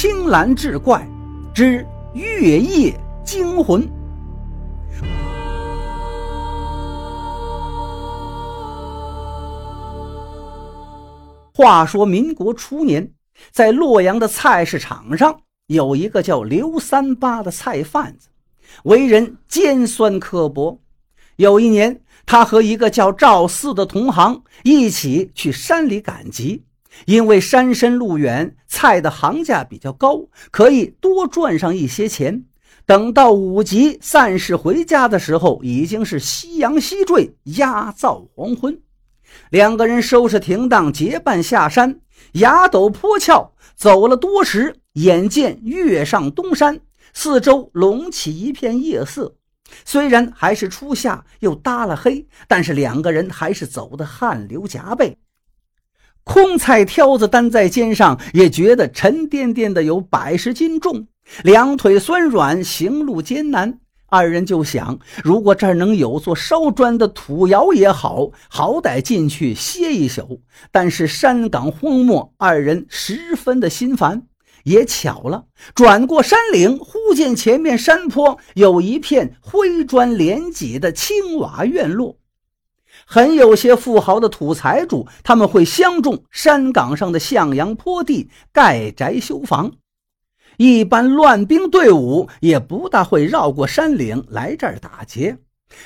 青蓝志怪之月夜惊魂。话说民国初年，在洛阳的菜市场上，有一个叫刘三八的菜贩子，为人尖酸刻薄。有一年，他和一个叫赵四的同行一起去山里赶集，因为山深路远，菜的行价比较高，可以多赚上一些钱。等到五级散市回家的时候，已经是夕阳西坠，鸦噪黄昏。两个人收拾停当，结伴下山，崖陡坡峭，走了多时，眼见月上东山，四周隆起一片夜色。虽然还是初夏，又搭了黑，但是两个人还是走得汗流浃背。空菜挑子担在肩上，也觉得沉甸甸的，有百十斤重，两腿酸软，行路艰难。二人就想，如果这儿能有座烧砖的土窑也好，好歹进去歇一宿。但是山岗荒漠，二人十分的心烦。也巧了，转过山岭，忽见前面山坡有一片灰砖连脊的青瓦院落，很有些富豪的土财主，他们会相中山岗上的向阳坡地，盖宅修房。一般乱兵队伍也不大会绕过山岭来这儿打劫。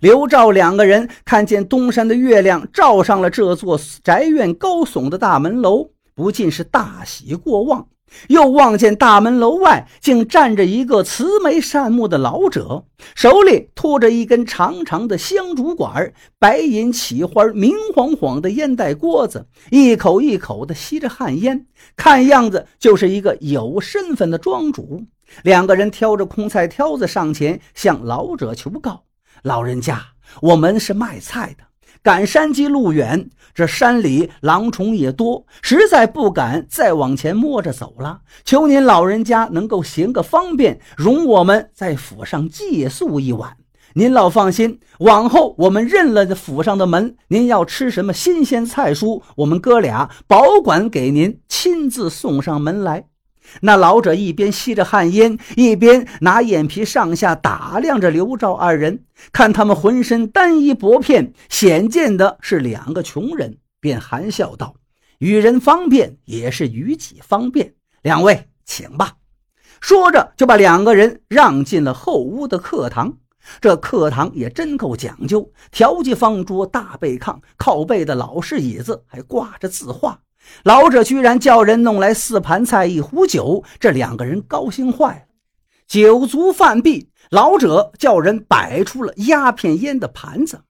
刘赵两个人看见东山的月亮照上了这座宅院高耸的大门楼，不禁是大喜过望。又望见大门楼外竟站着一个慈眉善目的老者，手里托着一根长长的香烛管，白银起花，明晃晃的烟袋锅子，一口一口的吸着旱烟，看样子就是一个有身份的庄主。两个人挑着空菜挑子上前向老者求告：“老人家，我们是卖菜的。”赶山鸡路远，这山里狼虫也多，实在不敢再往前摸着走了。求您老人家能够行个方便，容我们在府上借宿一晚。您老放心，往后我们认了府上的门，您要吃什么新鲜菜蔬，我们哥俩保管给您亲自送上门来。那老者一边吸着旱烟，一边拿眼皮上下打量着刘兆二人，看他们浑身单衣薄片，显见的是两个穷人，便含笑道：“与人方便，也是与己方便。两位请吧。”说着，就把两个人让进了后屋的客堂。这客堂也真够讲究，条几方桌，大背炕，靠背的老式椅子，还挂着字画。老者居然叫人弄来四盘菜一壶酒，这两个人高兴坏了。酒足饭毕，老者叫人摆出了鸦片烟的盘子。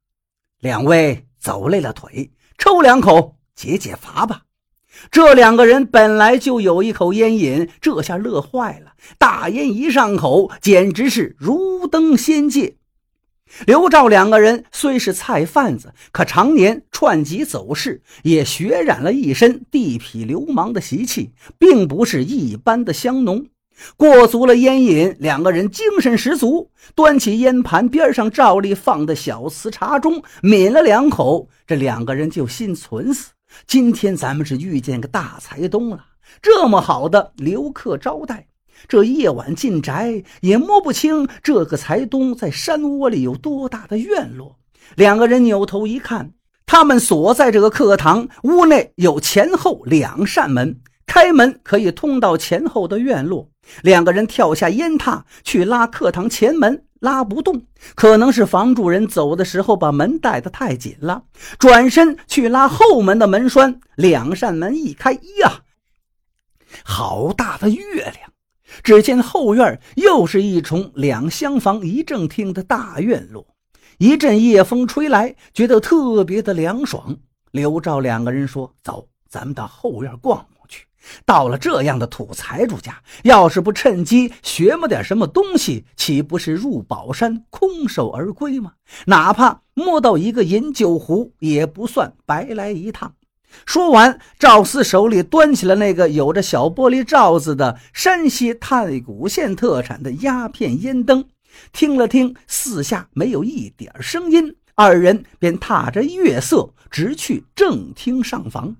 两位走累了腿，抽两口解解乏吧。这两个人本来就有一口烟瘾，这下乐坏了。大烟一上口，简直是如登仙界。刘兆两个人虽是菜贩子，可常年串集走市，也血染了一身地痞流氓的习气，并不是一般的香浓。过足了烟瘾，两个人精神十足，端起烟盘边上照例放的小瓷茶盅，抿了两口，这两个人就心存死：今天咱们是遇见个大财东了，这么好的留客招待。这夜晚进宅也摸不清这个财东在山窝里有多大的院落。两个人扭头一看，他们所在这个客堂屋内有前后两扇门，开门可以通到前后的院落。两个人跳下烟榻去拉客堂前门，拉不动，可能是房主人走的时候把门带得太紧了。转身去拉后门的门栓，两扇门一开，呀，好大的月亮！只见后院又是一重两厢房一正厅的大院落，一阵夜风吹来，觉得特别的凉爽。刘兆两个人说：“走，咱们到后院逛逛去。到了这样的土财主家，要是不趁机学摸点什么东西，岂不是入宝山空手而归吗？哪怕摸到一个银酒壶，也不算白来一趟。”说完，赵四手里端起了那个有着小玻璃罩子的山西太谷县特产的鸦片烟灯，听了听，四下没有一点声音，二人便踏着月色直去正厅上房。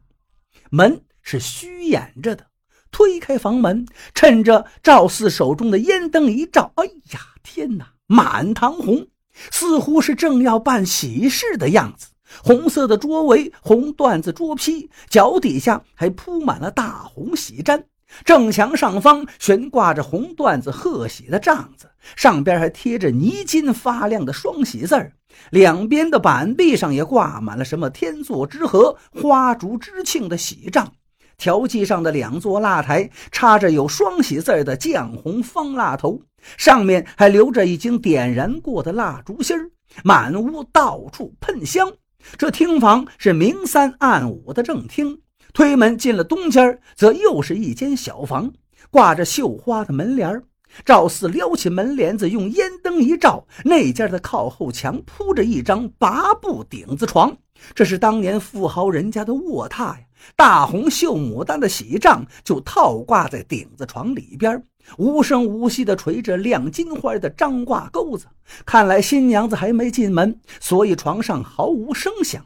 门是虚掩着的，推开房门，趁着赵四手中的烟灯一照，哎呀，天哪，满堂红，似乎是正要办喜事的样子。红色的桌围，红缎子桌披，脚底下还铺满了大红喜毡。正墙上方悬挂着红缎子贺喜的帐子，上边还贴着泥金发亮的双喜字儿。两边的板壁上也挂满了什么“天作之合，花烛之庆”的喜帐。条记上的两座蜡台插着有双喜字的绛红方蜡头，上面还留着已经点燃过的蜡烛芯儿。满屋到处喷香。这厅房是明三暗五的正厅。推门进了东间，则又是一间小房，挂着绣花的门帘赵四撩起门帘子，用烟灯一照，那间的靠后墙铺着一张八布顶子床，这是当年富豪人家的卧榻呀。大红绣牡丹的喜帐就套挂在顶子床里边，无声无息地垂着亮金花的张挂钩子。看来新娘子还没进门，所以床上毫无声响。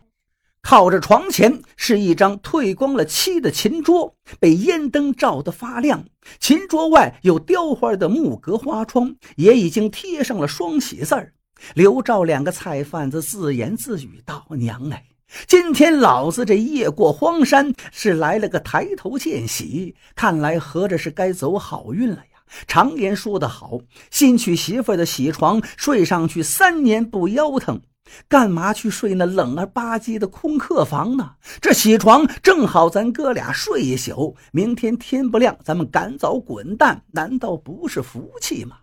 靠着床前是一张褪光了漆的琴桌，被烟灯照得发亮。琴桌外有雕花的木格花窗，也已经贴上了双喜字儿。刘照两个菜贩子自言自语道：“娘哎，今天老子这夜过荒山是来了个抬头见喜，看来合着是该走好运了呀。常言说得好，新娶媳妇的喜床，睡上去三年不腰疼。”干嘛去睡那冷而吧唧的空客房呢？这喜床正好，咱哥俩睡一宿，明天天不亮，咱们赶早滚蛋，难道不是福气吗？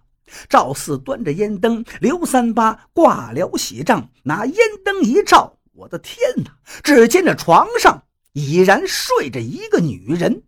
赵四端着烟灯，刘三八挂了喜帐，拿烟灯一照，我的天哪！只见这床上已然睡着一个女人。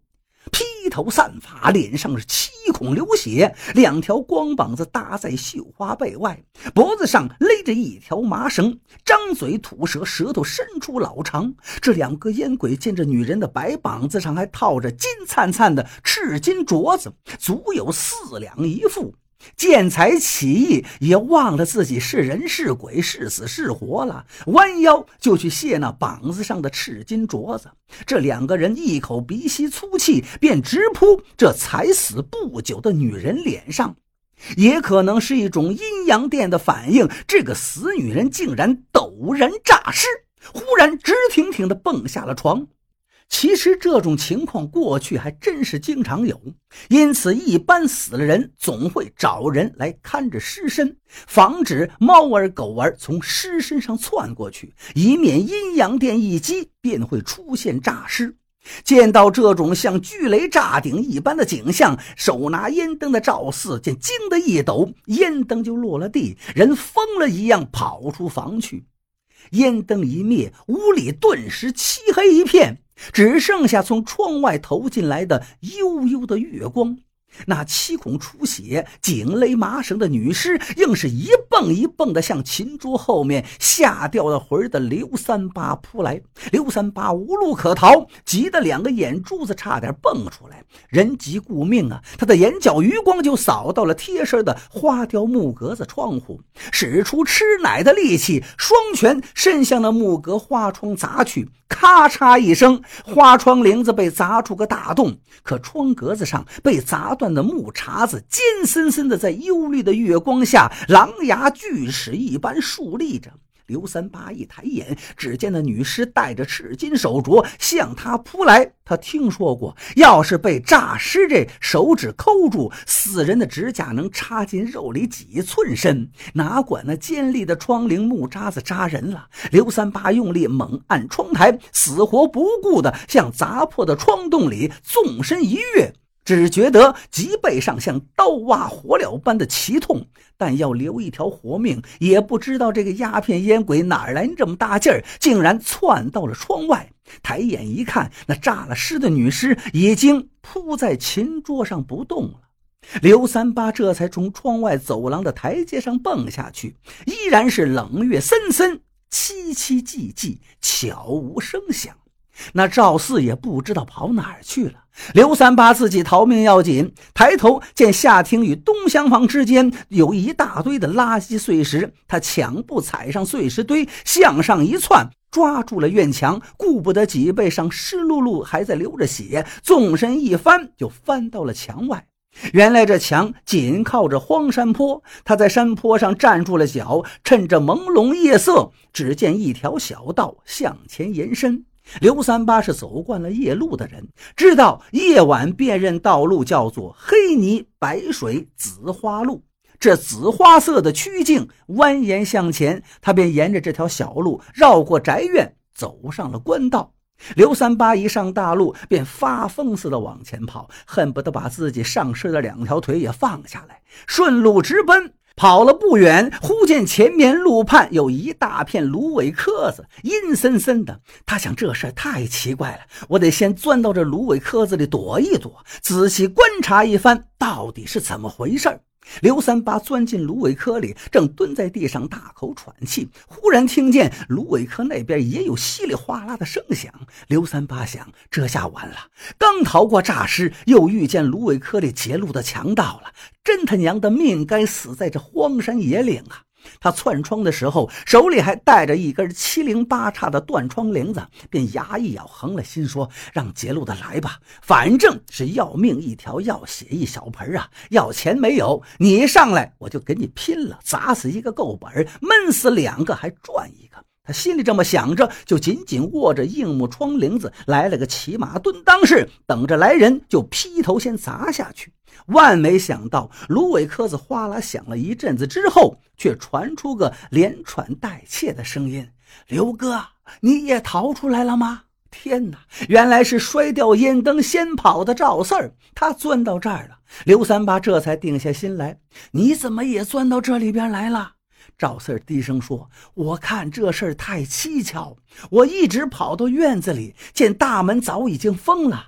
披头散发，脸上是七孔流血，两条光膀子搭在绣花被外，脖子上勒着一条麻绳，张嘴吐舌，舌头伸出老长。这两个烟鬼见这女人的白膀子上还套着金灿灿的赤金镯子，足有四两一副。见财起意，也忘了自己是人是鬼，是死是活了，弯腰就去卸那膀子上的赤金镯子。这两个人一口鼻息粗气，便直扑这才死不久的女人脸上。也可能是一种阴阳殿的反应，这个死女人竟然陡然诈尸，忽然直挺挺地蹦下了床。其实这种情况过去还真是经常有，因此一般死了人总会找人来看着尸身，防止猫儿狗儿从尸身上窜过去，以免阴阳殿一击便会出现诈尸。见到这种像巨雷炸顶一般的景象，手拿烟灯的赵四见惊得一抖，烟灯就落了地，人疯了一样跑出房去。烟灯一灭，屋里顿时漆黑一片。只剩下从窗外投进来的悠悠的月光。那七孔出血、颈勒麻绳的女尸，硬是一蹦一蹦的向琴桌后面吓掉了魂的刘三八扑来。刘三八无路可逃，急得两个眼珠子差点蹦出来。人急顾命啊，他的眼角余光就扫到了贴身的花雕木格子窗户，使出吃奶的力气，双拳伸向那木格花窗砸去。咔嚓一声，花窗棂子被砸出个大洞，可窗格子上被砸断的木茬子尖森森的，在幽绿的月光下，狼牙巨齿一般竖立着。刘三八一抬眼，只见那女尸戴着赤金手镯向他扑来。他听说过，要是被诈尸，这手指抠住，死人的指甲能插进肉里几寸深，哪管那尖利的窗棂木渣子扎人了。刘三八用力猛按窗台，死活不顾的向砸破的窗洞里纵身一跃。只觉得脊背上像刀挖火燎般的奇痛，但要留一条活命，也不知道这个鸦片烟鬼哪来这么大劲儿，竟然窜到了窗外。抬眼一看，那炸了尸的女尸已经扑在琴桌上不动了。刘三八这才从窗外走廊的台阶上蹦下去，依然是冷月森森，凄凄寂寂，悄无声响。那赵四也不知道跑哪儿去了。刘三八自己逃命要紧，抬头见下厅与东厢房之间有一大堆的垃圾碎石，他抢步踩上碎石堆，向上一窜，抓住了院墙，顾不得脊背上湿漉漉还在流着血，纵身一翻就翻到了墙外。原来这墙紧靠着荒山坡，他在山坡上站住了脚，趁着朦胧夜色，只见一条小道向前延伸。刘三八是走惯了夜路的人，知道夜晚辨认道路叫做黑泥白水紫花路。这紫花色的曲径蜿蜒向前，他便沿着这条小路绕过宅院，走上了官道。刘三八一上大路，便发疯似的往前跑，恨不得把自己上身的两条腿也放下来，顺路直奔。跑了不远，忽见前面路畔有一大片芦苇棵子，阴森森的。他想，这事太奇怪了，我得先钻到这芦苇棵子里躲一躲，仔细观察一番，到底是怎么回事刘三八钻进芦苇窠里，正蹲在地上大口喘气，忽然听见芦苇窠那边也有稀里哗啦的声响。刘三八想：这下完了，刚逃过诈尸，又遇见芦苇窠里劫路的强盗了，真他娘的命该死在这荒山野岭啊！他窜窗的时候，手里还带着一根七零八叉的断窗铃子，便牙一咬，横了心说：“让劫路的来吧，反正是要命一条，要血一小盆啊！要钱没有，你上来我就跟你拼了，砸死一个够本，闷死两个还赚一个。”他心里这么想着，就紧紧握着硬木窗棂子，来了个骑马蹲裆式，等着来人就劈头先砸下去。万没想到，芦苇壳子哗啦响了一阵子之后，却传出个连喘带切的声音：“刘哥，你也逃出来了吗？”天哪，原来是摔掉烟灯先跑的赵四儿，他钻到这儿了。刘三八这才定下心来：“你怎么也钻到这里边来了？”赵四儿低声说：“我看这事儿太蹊跷，我一直跑到院子里，见大门早已经封了。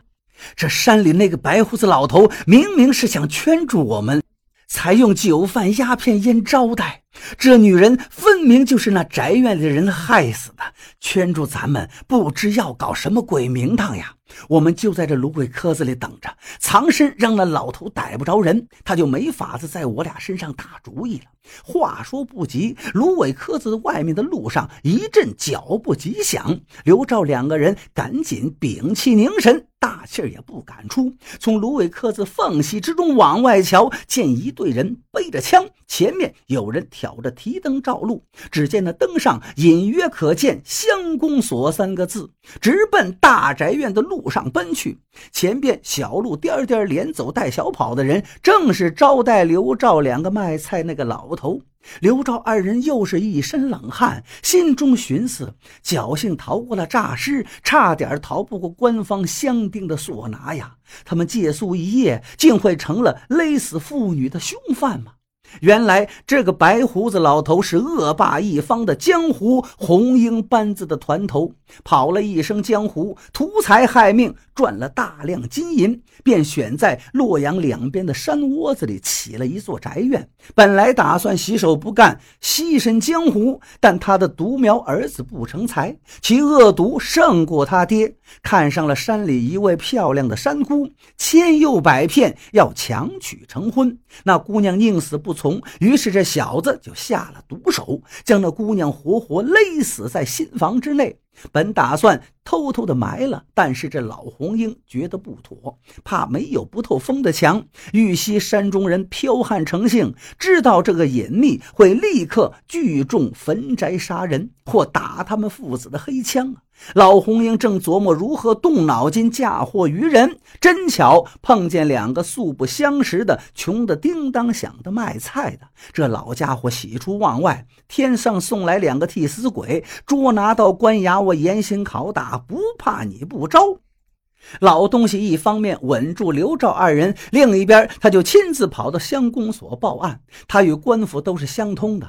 这山里那个白胡子老头，明明是想圈住我们，才用酒饭鸦片烟招待。这女人分明就是那宅院里的人害死的，圈住咱们，不知要搞什么鬼名堂呀！”我们就在这芦苇壳子里等着，藏身，让那老头逮不着人，他就没法子在我俩身上打主意了。话说不急，芦苇壳子外面的路上一阵脚步急响，刘兆两个人赶紧屏气凝神，大气儿也不敢出，从芦苇壳子缝隙之中往外瞧，见一队人背着枪，前面有人挑着提灯照路，只见那灯上隐约可见“乡公所”三个字，直奔大宅院的路。上奔去，前边小路颠颠连走带小跑的人，正是招待刘兆两个卖菜那个老头。刘兆二人又是一身冷汗，心中寻思：侥幸逃过了诈尸，差点逃不过官方相盯的索拿呀！他们借宿一夜，竟会成了勒死妇女的凶犯吗？原来这个白胡子老头是恶霸一方的江湖红缨班子的团头，跑了一生江湖，图财害命，赚了大量金银，便选在洛阳两边的山窝子里起了一座宅院。本来打算洗手不干，牺牲江湖，但他的独苗儿子不成才，其恶毒胜过他爹，看上了山里一位漂亮的山姑，千诱百骗，要强娶成婚。那姑娘宁死不从。于是这小子就下了毒手，将那姑娘活活勒死在新房之内。本打算偷偷的埋了，但是这老红英觉得不妥，怕没有不透风的墙。玉溪山中人剽悍成性，知道这个隐秘会立刻聚众焚宅杀人，或打他们父子的黑枪啊！老红英正琢磨如何动脑筋嫁祸于人，真巧碰见两个素不相识的、穷的叮当响的卖菜的。这老家伙喜出望外，天上送来两个替死鬼，捉拿到官衙，我严刑拷打，不怕你不招。老东西一方面稳住刘兆二人，另一边他就亲自跑到乡公所报案。他与官府都是相通的。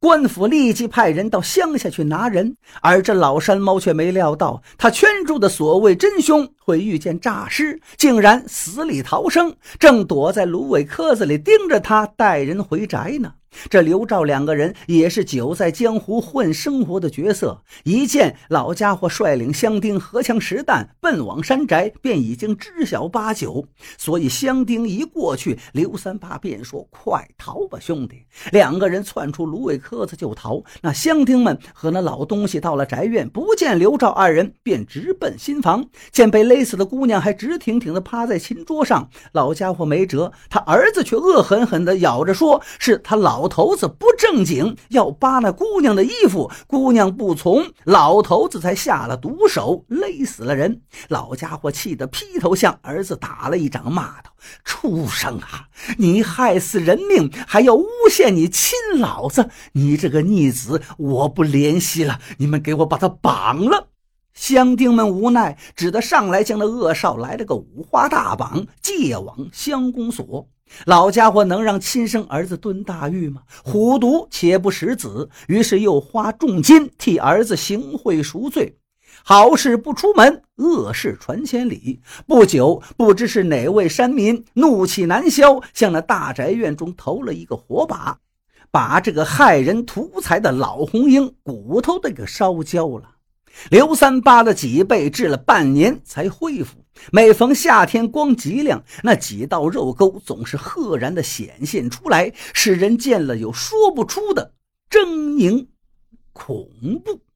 官府立即派人到乡下去拿人，而这老山猫却没料到，他圈住的所谓真凶会遇见诈尸，竟然死里逃生，正躲在芦苇壳子里盯着他带人回宅呢。这刘兆两个人也是久在江湖混生活的角色，一见老家伙率领乡丁荷枪实弹奔往山宅，便已经知晓八九。所以乡丁一过去，刘三八便说：“快逃吧，兄弟！”两个人窜出芦苇壳子就逃。那乡丁们和那老东西到了宅院，不见刘兆二人，便直奔新房。见被勒死的姑娘还直挺挺地趴在琴桌上，老家伙没辙，他儿子却恶狠狠地咬着说：“是他老。”老头子不正经，要扒那姑娘的衣服，姑娘不从，老头子才下了毒手，勒死了人。老家伙气得劈头向儿子打了一掌，骂道：“畜生啊！你害死人命，还要诬陷你亲老子！你这个逆子，我不怜惜了，你们给我把他绑了！”乡丁们无奈，只得上来将那恶少来了个五花大绑，借往乡公所。老家伙能让亲生儿子蹲大狱吗？虎毒且不食子，于是又花重金替儿子行贿赎罪。好事不出门，恶事传千里。不久，不知是哪位山民怒气难消，向那大宅院中投了一个火把，把这个害人图财的老红英骨头都给烧焦了。刘三八的脊背治了半年才恢复。每逢夏天光极亮，那几道肉沟总是赫然的显现出来，使人见了有说不出的狰狞恐怖。